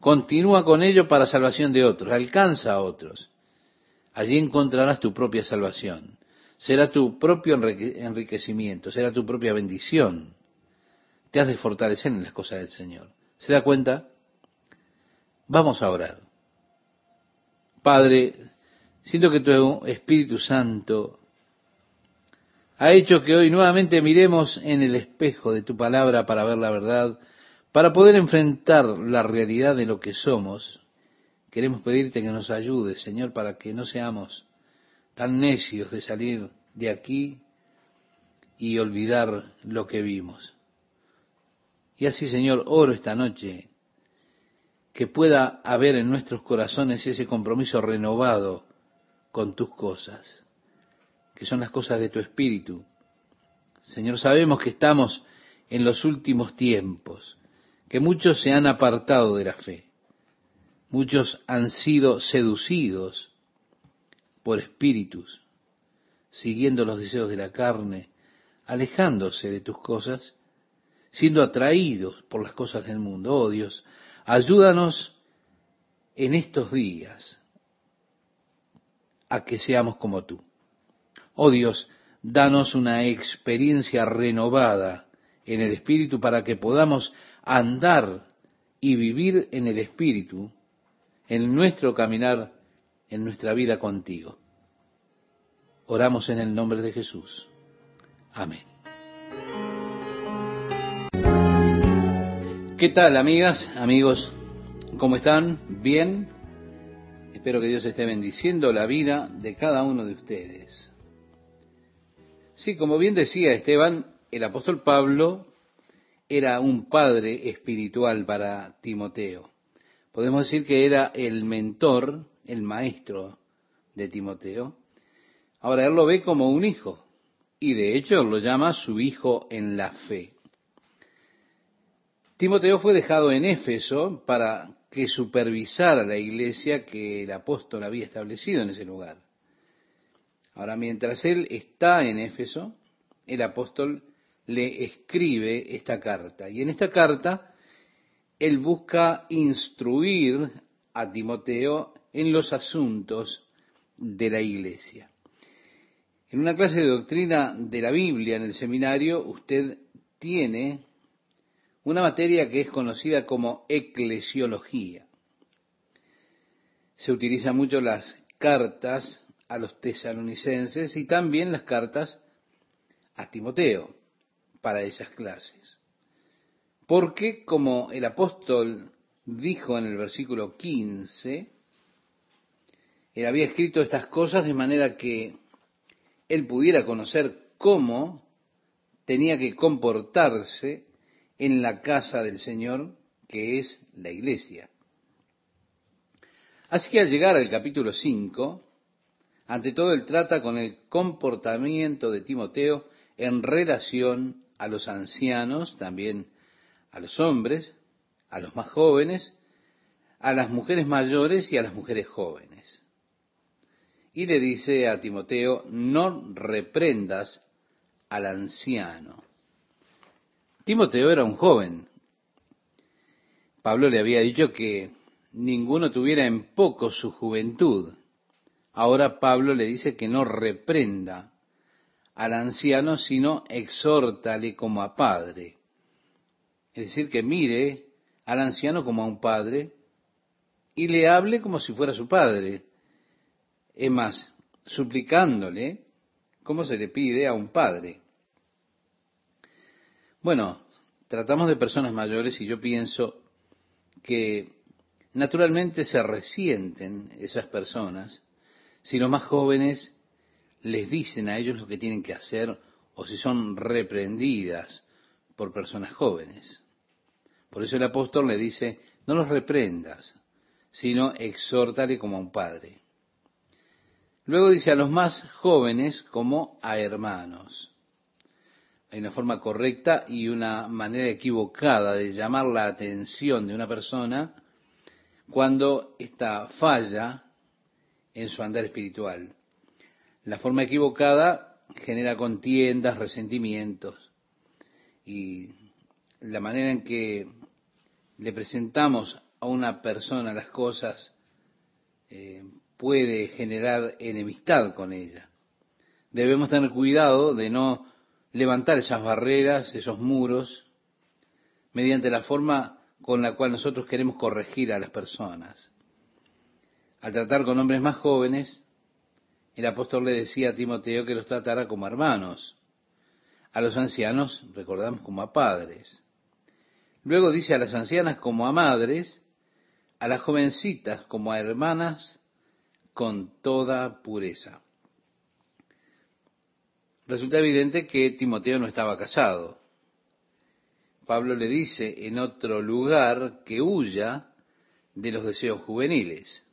Continúa con ello para salvación de otros, alcanza a otros. Allí encontrarás tu propia salvación. Será tu propio enriquecimiento, será tu propia bendición. Te has de fortalecer en las cosas del Señor. ¿Se da cuenta? Vamos a orar. Padre, siento que tu Espíritu Santo ha hecho que hoy nuevamente miremos en el espejo de tu palabra para ver la verdad, para poder enfrentar la realidad de lo que somos. Queremos pedirte que nos ayudes, Señor, para que no seamos tan necios de salir de aquí y olvidar lo que vimos. Y así, Señor, oro esta noche que pueda haber en nuestros corazones ese compromiso renovado con tus cosas, que son las cosas de tu espíritu. Señor, sabemos que estamos en los últimos tiempos, que muchos se han apartado de la fe, muchos han sido seducidos por espíritus, siguiendo los deseos de la carne, alejándose de tus cosas, siendo atraídos por las cosas del mundo. Oh Dios, Ayúdanos en estos días a que seamos como tú. Oh Dios, danos una experiencia renovada en el Espíritu para que podamos andar y vivir en el Espíritu en nuestro caminar, en nuestra vida contigo. Oramos en el nombre de Jesús. Amén. ¿Qué tal, amigas, amigos? ¿Cómo están? ¿Bien? Espero que Dios esté bendiciendo la vida de cada uno de ustedes. Sí, como bien decía Esteban, el apóstol Pablo era un padre espiritual para Timoteo. Podemos decir que era el mentor, el maestro de Timoteo. Ahora él lo ve como un hijo y de hecho lo llama su hijo en la fe. Timoteo fue dejado en Éfeso para que supervisara la iglesia que el apóstol había establecido en ese lugar. Ahora, mientras él está en Éfeso, el apóstol le escribe esta carta. Y en esta carta, él busca instruir a Timoteo en los asuntos de la iglesia. En una clase de doctrina de la Biblia en el seminario, usted tiene una materia que es conocida como eclesiología. Se utilizan mucho las cartas a los tesalonicenses y también las cartas a Timoteo para esas clases. Porque, como el apóstol dijo en el versículo 15, él había escrito estas cosas de manera que él pudiera conocer cómo tenía que comportarse en la casa del Señor, que es la iglesia. Así que al llegar al capítulo 5, ante todo él trata con el comportamiento de Timoteo en relación a los ancianos, también a los hombres, a los más jóvenes, a las mujeres mayores y a las mujeres jóvenes. Y le dice a Timoteo, no reprendas al anciano. Timoteo era un joven. Pablo le había dicho que ninguno tuviera en poco su juventud. Ahora Pablo le dice que no reprenda al anciano, sino exhórtale como a padre. Es decir, que mire al anciano como a un padre y le hable como si fuera su padre. Es más, suplicándole como se le pide a un padre. Bueno, tratamos de personas mayores y yo pienso que naturalmente se resienten esas personas si los más jóvenes les dicen a ellos lo que tienen que hacer o si son reprendidas por personas jóvenes. Por eso el apóstol le dice, no los reprendas, sino exhórtale como a un padre. Luego dice a los más jóvenes como a hermanos. Hay una forma correcta y una manera equivocada de llamar la atención de una persona cuando ésta falla en su andar espiritual. La forma equivocada genera contiendas, resentimientos y la manera en que le presentamos a una persona las cosas eh, puede generar enemistad con ella. Debemos tener cuidado de no levantar esas barreras, esos muros, mediante la forma con la cual nosotros queremos corregir a las personas. Al tratar con hombres más jóvenes, el apóstol le decía a Timoteo que los tratara como hermanos. A los ancianos, recordamos, como a padres. Luego dice a las ancianas como a madres, a las jovencitas como a hermanas con toda pureza resulta evidente que Timoteo no estaba casado. Pablo le dice en otro lugar que huya de los deseos juveniles.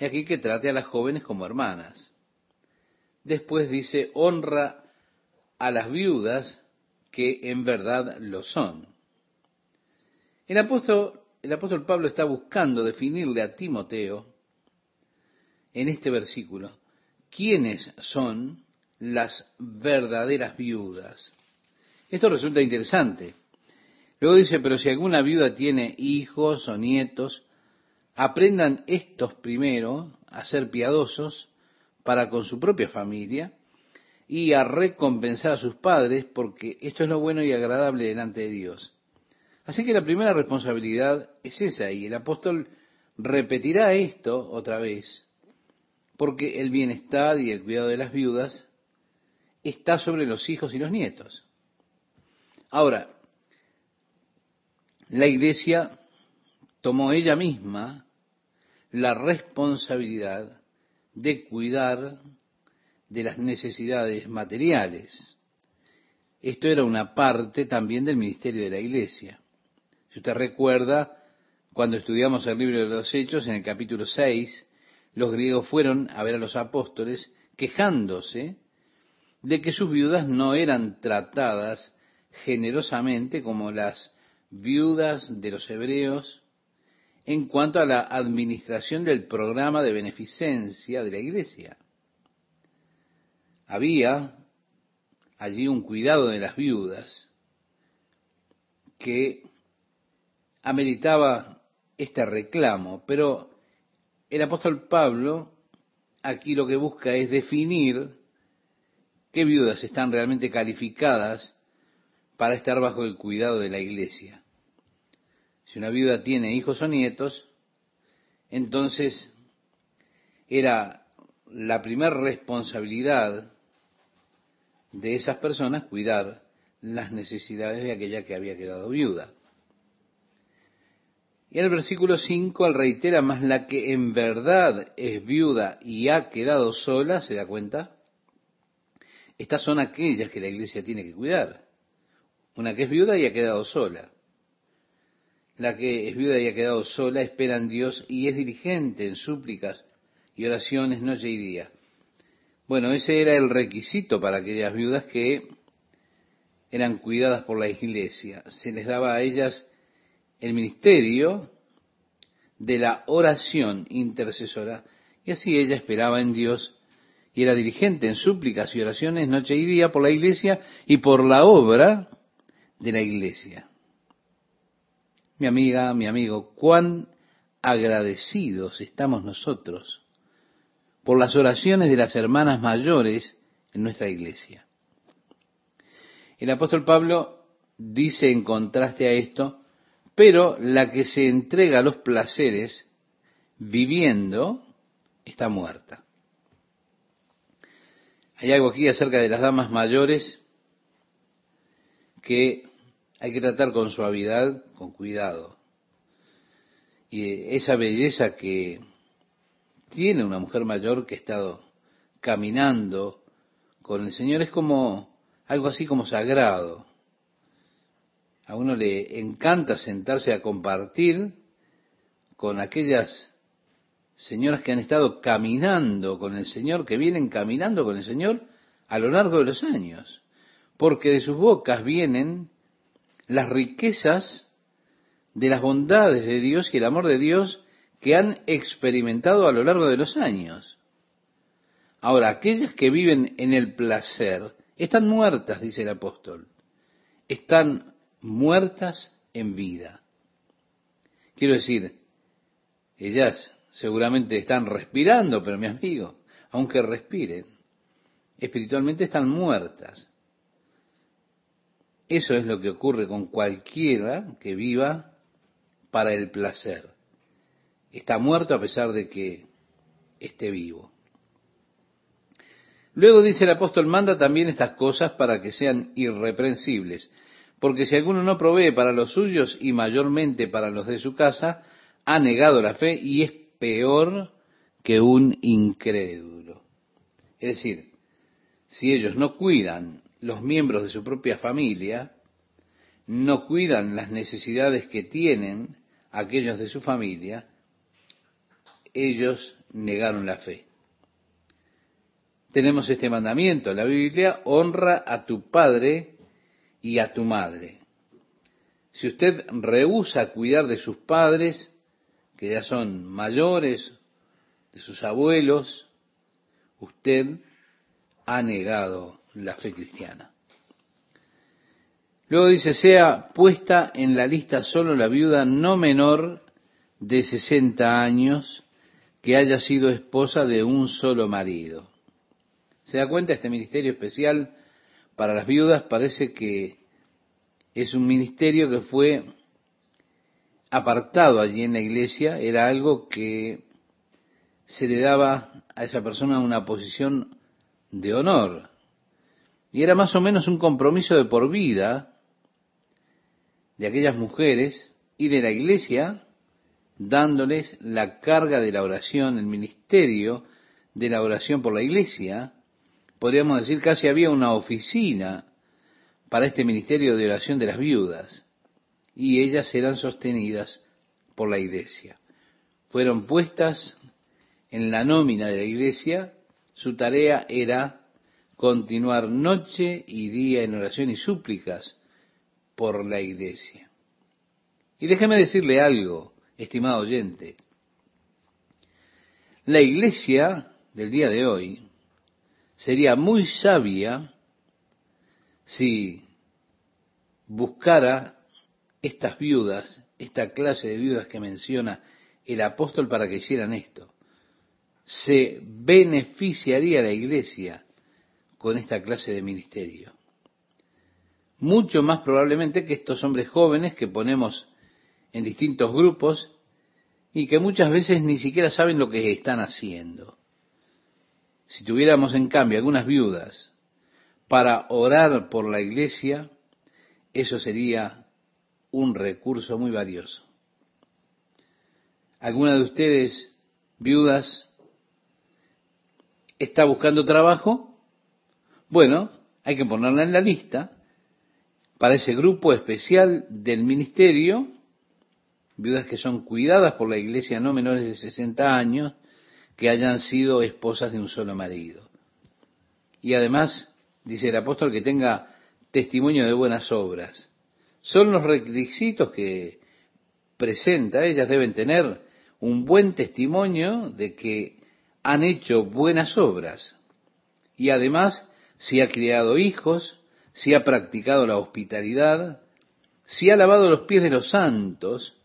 Y aquí que trate a las jóvenes como hermanas. Después dice, honra a las viudas que en verdad lo son. El apóstol, el apóstol Pablo está buscando definirle a Timoteo en este versículo quiénes son las verdaderas viudas. Esto resulta interesante. Luego dice, pero si alguna viuda tiene hijos o nietos, aprendan estos primero a ser piadosos para con su propia familia y a recompensar a sus padres, porque esto es lo bueno y agradable delante de Dios. Así que la primera responsabilidad es esa, y el apóstol repetirá esto otra vez porque el bienestar y el cuidado de las viudas está sobre los hijos y los nietos. Ahora, la iglesia tomó ella misma la responsabilidad de cuidar de las necesidades materiales. Esto era una parte también del ministerio de la iglesia. Usted recuerda, cuando estudiamos el libro de los Hechos, en el capítulo 6, los griegos fueron a ver a los apóstoles quejándose de que sus viudas no eran tratadas generosamente como las viudas de los hebreos en cuanto a la administración del programa de beneficencia de la iglesia. Había allí un cuidado de las viudas que ameritaba este reclamo, pero el apóstol Pablo aquí lo que busca es definir qué viudas están realmente calificadas para estar bajo el cuidado de la iglesia. Si una viuda tiene hijos o nietos, entonces era la primera responsabilidad de esas personas cuidar las necesidades de aquella que había quedado viuda. Y en el versículo 5 él reitera, más la que en verdad es viuda y ha quedado sola, ¿se da cuenta? Estas son aquellas que la iglesia tiene que cuidar. Una que es viuda y ha quedado sola. La que es viuda y ha quedado sola espera en Dios y es diligente en súplicas y oraciones noche y día. Bueno, ese era el requisito para aquellas viudas que eran cuidadas por la iglesia. Se les daba a ellas el ministerio de la oración intercesora y así ella esperaba en Dios y era diligente en súplicas y oraciones noche y día por la iglesia y por la obra de la iglesia. Mi amiga, mi amigo, cuán agradecidos estamos nosotros por las oraciones de las hermanas mayores en nuestra iglesia. El apóstol Pablo dice en contraste a esto, pero la que se entrega a los placeres viviendo está muerta. Hay algo aquí acerca de las damas mayores que hay que tratar con suavidad, con cuidado. Y esa belleza que tiene una mujer mayor que ha estado caminando con el Señor es como algo así como sagrado. A uno le encanta sentarse a compartir con aquellas señoras que han estado caminando con el Señor, que vienen caminando con el Señor a lo largo de los años, porque de sus bocas vienen las riquezas de las bondades de Dios y el amor de Dios que han experimentado a lo largo de los años. Ahora, aquellas que viven en el placer están muertas, dice el apóstol. Están muertas en vida. Quiero decir, ellas seguramente están respirando, pero mi amigo, aunque respiren, espiritualmente están muertas. Eso es lo que ocurre con cualquiera que viva para el placer está muerto a pesar de que esté vivo. Luego dice el apóstol, manda también estas cosas para que sean irreprensibles, porque si alguno no provee para los suyos y mayormente para los de su casa, ha negado la fe y es peor que un incrédulo. Es decir, si ellos no cuidan los miembros de su propia familia, no cuidan las necesidades que tienen aquellos de su familia, ellos negaron la fe. Tenemos este mandamiento en la Biblia, honra a tu padre y a tu madre. Si usted rehúsa cuidar de sus padres, que ya son mayores, de sus abuelos, usted ha negado la fe cristiana. Luego dice, sea puesta en la lista solo la viuda no menor de 60 años, que haya sido esposa de un solo marido. ¿Se da cuenta? Este ministerio especial para las viudas parece que es un ministerio que fue apartado allí en la iglesia, era algo que se le daba a esa persona una posición de honor. Y era más o menos un compromiso de por vida de aquellas mujeres y de la iglesia, dándoles la carga de la oración, el ministerio de la oración por la iglesia. Podríamos decir casi había una oficina para este ministerio de oración de las viudas y ellas eran sostenidas por la iglesia. Fueron puestas en la nómina de la iglesia, su tarea era continuar noche y día en oración y súplicas por la iglesia. Y déjeme decirle algo, estimado oyente. La iglesia del día de hoy sería muy sabia si buscara estas viudas, esta clase de viudas que menciona el apóstol para que hicieran esto. Se beneficiaría la iglesia con esta clase de ministerio. Mucho más probablemente que estos hombres jóvenes que ponemos en distintos grupos y que muchas veces ni siquiera saben lo que están haciendo. Si tuviéramos en cambio algunas viudas para orar por la iglesia, eso sería un recurso muy valioso. ¿Alguna de ustedes, viudas, está buscando trabajo? Bueno, hay que ponerla en la lista para ese grupo especial del ministerio, viudas que son cuidadas por la iglesia no menores de 60 años, que hayan sido esposas de un solo marido. Y además, dice el apóstol, que tenga testimonio de buenas obras. Son los requisitos que presenta, ellas deben tener un buen testimonio de que han hecho buenas obras. Y además, si ha criado hijos, si ha practicado la hospitalidad, si ha lavado los pies de los santos,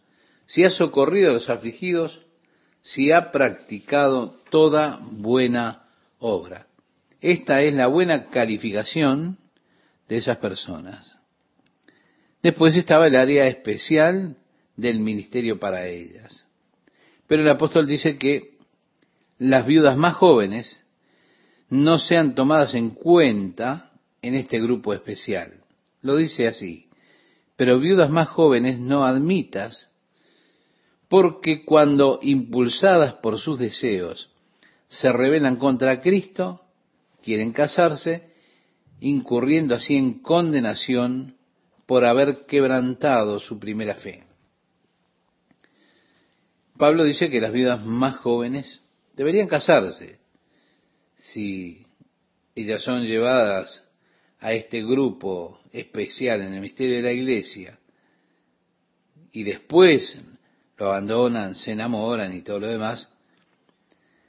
si ha socorrido a los afligidos, si ha practicado toda buena obra. Esta es la buena calificación de esas personas. Después estaba el área especial del ministerio para ellas. Pero el apóstol dice que las viudas más jóvenes no sean tomadas en cuenta en este grupo especial. Lo dice así, pero viudas más jóvenes no admitas, porque cuando impulsadas por sus deseos se rebelan contra Cristo, quieren casarse, incurriendo así en condenación por haber quebrantado su primera fe. Pablo dice que las viudas más jóvenes deberían casarse si ellas son llevadas a este grupo especial en el misterio de la iglesia y después lo abandonan, se enamoran y todo lo demás,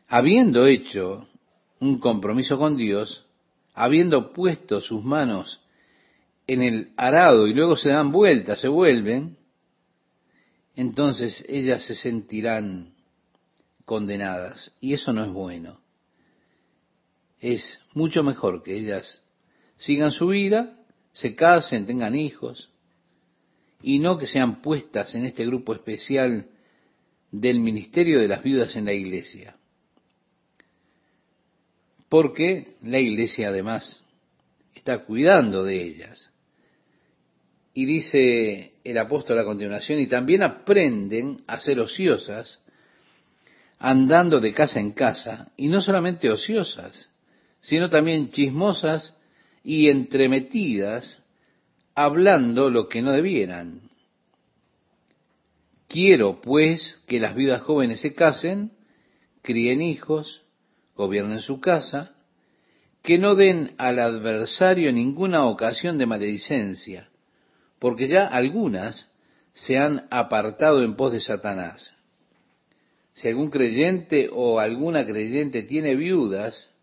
habiendo hecho un compromiso con Dios, habiendo puesto sus manos en el arado y luego se dan vueltas, se vuelven, entonces ellas se sentirán condenadas. Y eso no es bueno. Es mucho mejor que ellas sigan su vida, se casen, tengan hijos, y no que sean puestas en este grupo especial del ministerio de las viudas en la iglesia. Porque la iglesia además está cuidando de ellas. Y dice el apóstol a continuación, y también aprenden a ser ociosas, andando de casa en casa, y no solamente ociosas, sino también chismosas y entremetidas, hablando lo que no debieran. Quiero, pues, que las viudas jóvenes se casen, críen hijos, gobiernen su casa, que no den al adversario ninguna ocasión de maledicencia, porque ya algunas se han apartado en pos de Satanás. Si algún creyente o alguna creyente tiene viudas,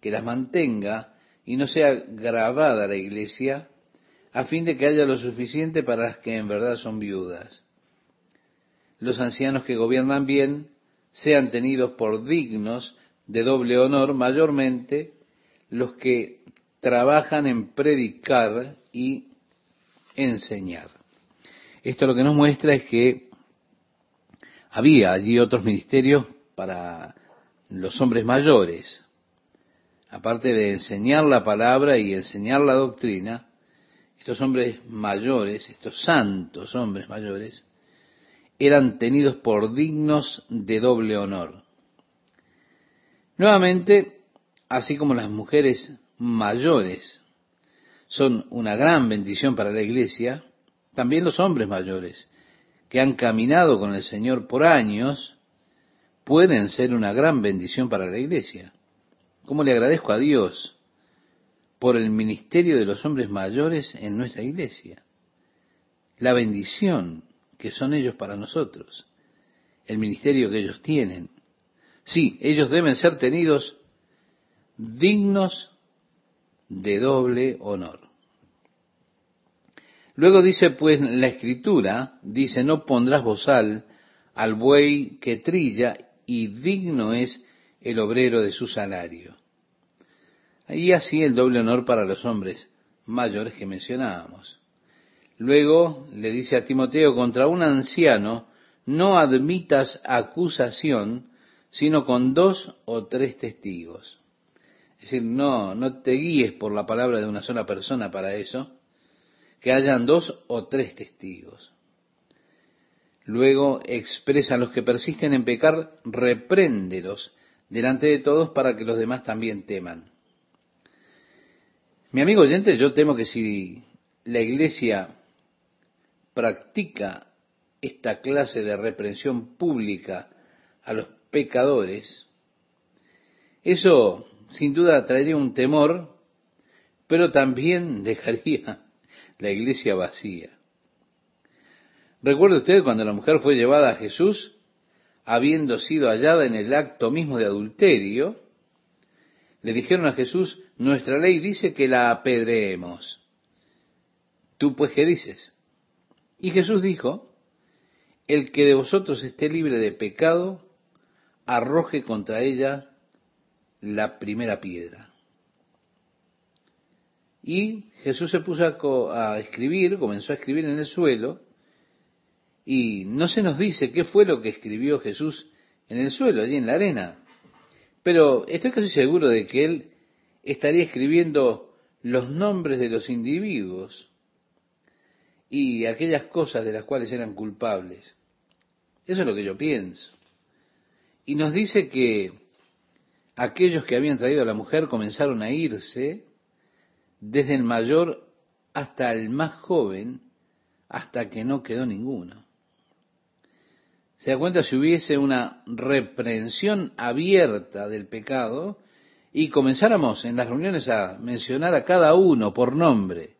que las mantenga y no sea grabada la iglesia, a fin de que haya lo suficiente para las que en verdad son viudas. Los ancianos que gobiernan bien sean tenidos por dignos de doble honor, mayormente los que trabajan en predicar y enseñar. Esto lo que nos muestra es que había allí otros ministerios para los hombres mayores, aparte de enseñar la palabra y enseñar la doctrina, estos hombres mayores, estos santos hombres mayores, eran tenidos por dignos de doble honor. Nuevamente, así como las mujeres mayores son una gran bendición para la iglesia, también los hombres mayores, que han caminado con el Señor por años, pueden ser una gran bendición para la iglesia. ¿Cómo le agradezco a Dios por el ministerio de los hombres mayores en nuestra iglesia? La bendición que son ellos para nosotros, el ministerio que ellos tienen. Sí, ellos deben ser tenidos dignos de doble honor. Luego dice, pues la escritura dice, no pondrás bozal al buey que trilla y digno es el obrero de su salario. Y así el doble honor para los hombres mayores que mencionábamos. Luego le dice a Timoteo, contra un anciano no admitas acusación, sino con dos o tres testigos. Es decir, no, no te guíes por la palabra de una sola persona para eso, que hayan dos o tres testigos. Luego expresa a los que persisten en pecar, repréndelos delante de todos para que los demás también teman. Mi amigo oyente, yo temo que si la iglesia practica esta clase de reprensión pública a los pecadores, eso sin duda traería un temor, pero también dejaría la iglesia vacía. ¿Recuerda usted cuando la mujer fue llevada a Jesús, habiendo sido hallada en el acto mismo de adulterio? Le dijeron a Jesús, nuestra ley dice que la apedreemos. ¿Tú pues qué dices? Y Jesús dijo, el que de vosotros esté libre de pecado, arroje contra ella la primera piedra. Y Jesús se puso a, escribir, comenzó a escribir en el suelo, y no se nos dice qué fue lo que escribió Jesús en el suelo, allí en la arena. Pero estoy casi seguro de que él estaría escribiendo los nombres de los individuos y aquellas cosas de las cuales eran culpables. Eso es lo que yo pienso. Y nos dice que aquellos que habían traído a la mujer comenzaron a irse desde el mayor hasta el más joven, hasta que no quedó ninguno. Se da cuenta si hubiese una reprensión abierta del pecado y comenzáramos en las reuniones a mencionar a cada uno por nombre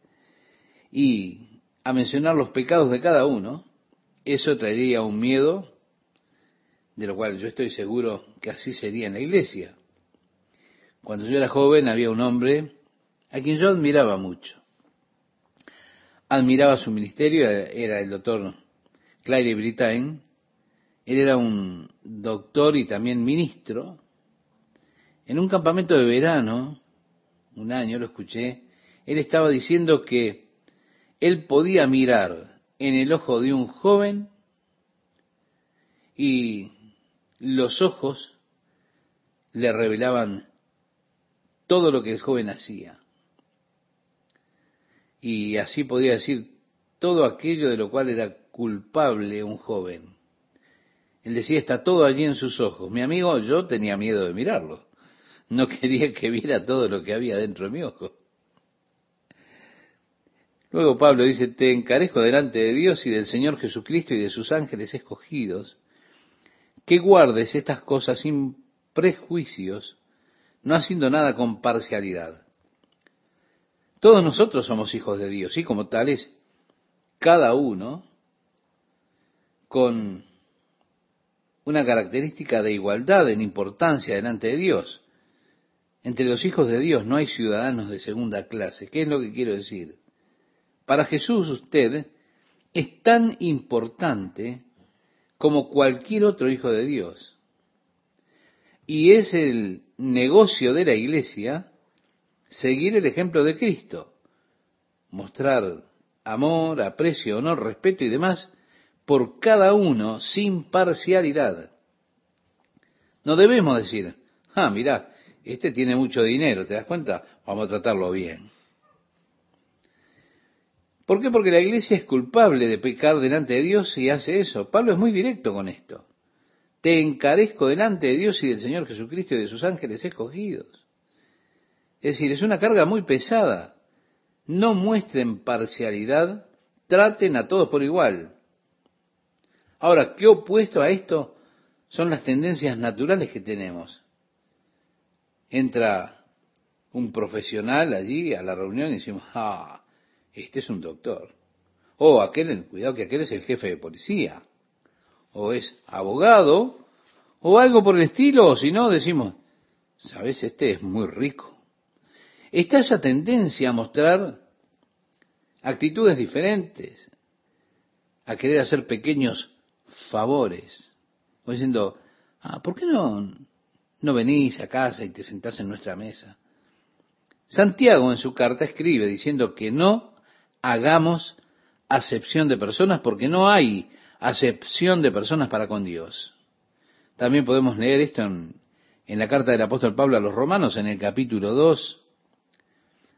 y a mencionar los pecados de cada uno, eso traería un miedo de lo cual yo estoy seguro que así sería en la iglesia. Cuando yo era joven había un hombre a quien yo admiraba mucho. Admiraba su ministerio, era el doctor Claire Britain. Él era un doctor y también ministro. En un campamento de verano, un año lo escuché, él estaba diciendo que él podía mirar en el ojo de un joven y los ojos le revelaban todo lo que el joven hacía y así podría decir todo aquello de lo cual era culpable un joven. Él decía, está todo allí en sus ojos. Mi amigo, yo tenía miedo de mirarlo. No quería que viera todo lo que había dentro de mi ojo. Luego Pablo dice, te encarezco delante de Dios y del Señor Jesucristo y de sus ángeles escogidos, que guardes estas cosas sin prejuicios, no haciendo nada con parcialidad todos nosotros somos hijos de Dios y como tales, cada uno con una característica de igualdad en importancia delante de Dios. Entre los hijos de Dios no hay ciudadanos de segunda clase. ¿Qué es lo que quiero decir? Para Jesús usted es tan importante como cualquier otro hijo de Dios. Y es el negocio de la iglesia seguir el ejemplo de Cristo, mostrar amor, aprecio, honor, respeto y demás por cada uno sin parcialidad. No debemos decir, ah, mira, este tiene mucho dinero, ¿te das cuenta? Vamos a tratarlo bien. ¿Por qué? Porque la iglesia es culpable de pecar delante de Dios y hace eso. Pablo es muy directo con esto. Te encarezco delante de Dios y del Señor Jesucristo y de sus ángeles escogidos. Es decir, es una carga muy pesada. No muestren parcialidad, traten a todos por igual. Ahora, ¿qué opuesto a esto son las tendencias naturales que tenemos? Entra un profesional allí a la reunión y decimos, ah, este es un doctor. O aquel, cuidado que aquel es el jefe de policía. O es abogado, o algo por el estilo, o si no, decimos, sabes, este es muy rico. Está esa tendencia a mostrar actitudes diferentes, a querer hacer pequeños favores, o diciendo, ah, ¿por qué no, no venís a casa y te sentás en nuestra mesa? Santiago en su carta escribe diciendo que no hagamos acepción de personas porque no hay acepción de personas para con Dios. También podemos leer esto en, en la carta del apóstol Pablo a los romanos en el capítulo 2,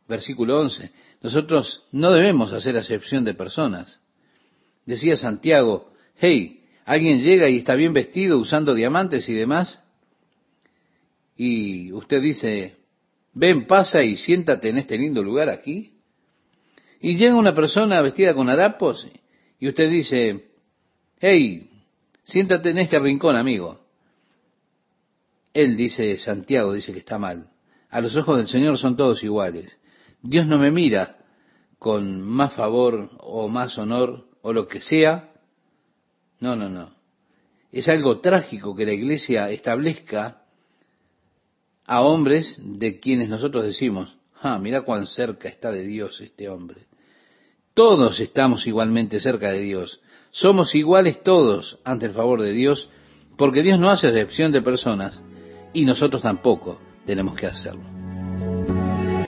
versículo 11. Nosotros no debemos hacer acepción de personas. Decía Santiago, hey, alguien llega y está bien vestido usando diamantes y demás, y usted dice, ven, pasa y siéntate en este lindo lugar aquí. Y llega una persona vestida con harapos y usted dice, hey, siéntate en este rincón, amigo. Él dice, Santiago dice que está mal. A los ojos del Señor son todos iguales. Dios no me mira con más favor o más honor o lo que sea. No, no, no. Es algo trágico que la iglesia establezca a hombres de quienes nosotros decimos, ah, mira cuán cerca está de Dios este hombre. Todos estamos igualmente cerca de Dios. Somos iguales todos ante el favor de Dios, porque Dios no hace excepción de personas y nosotros tampoco tenemos que hacerlo.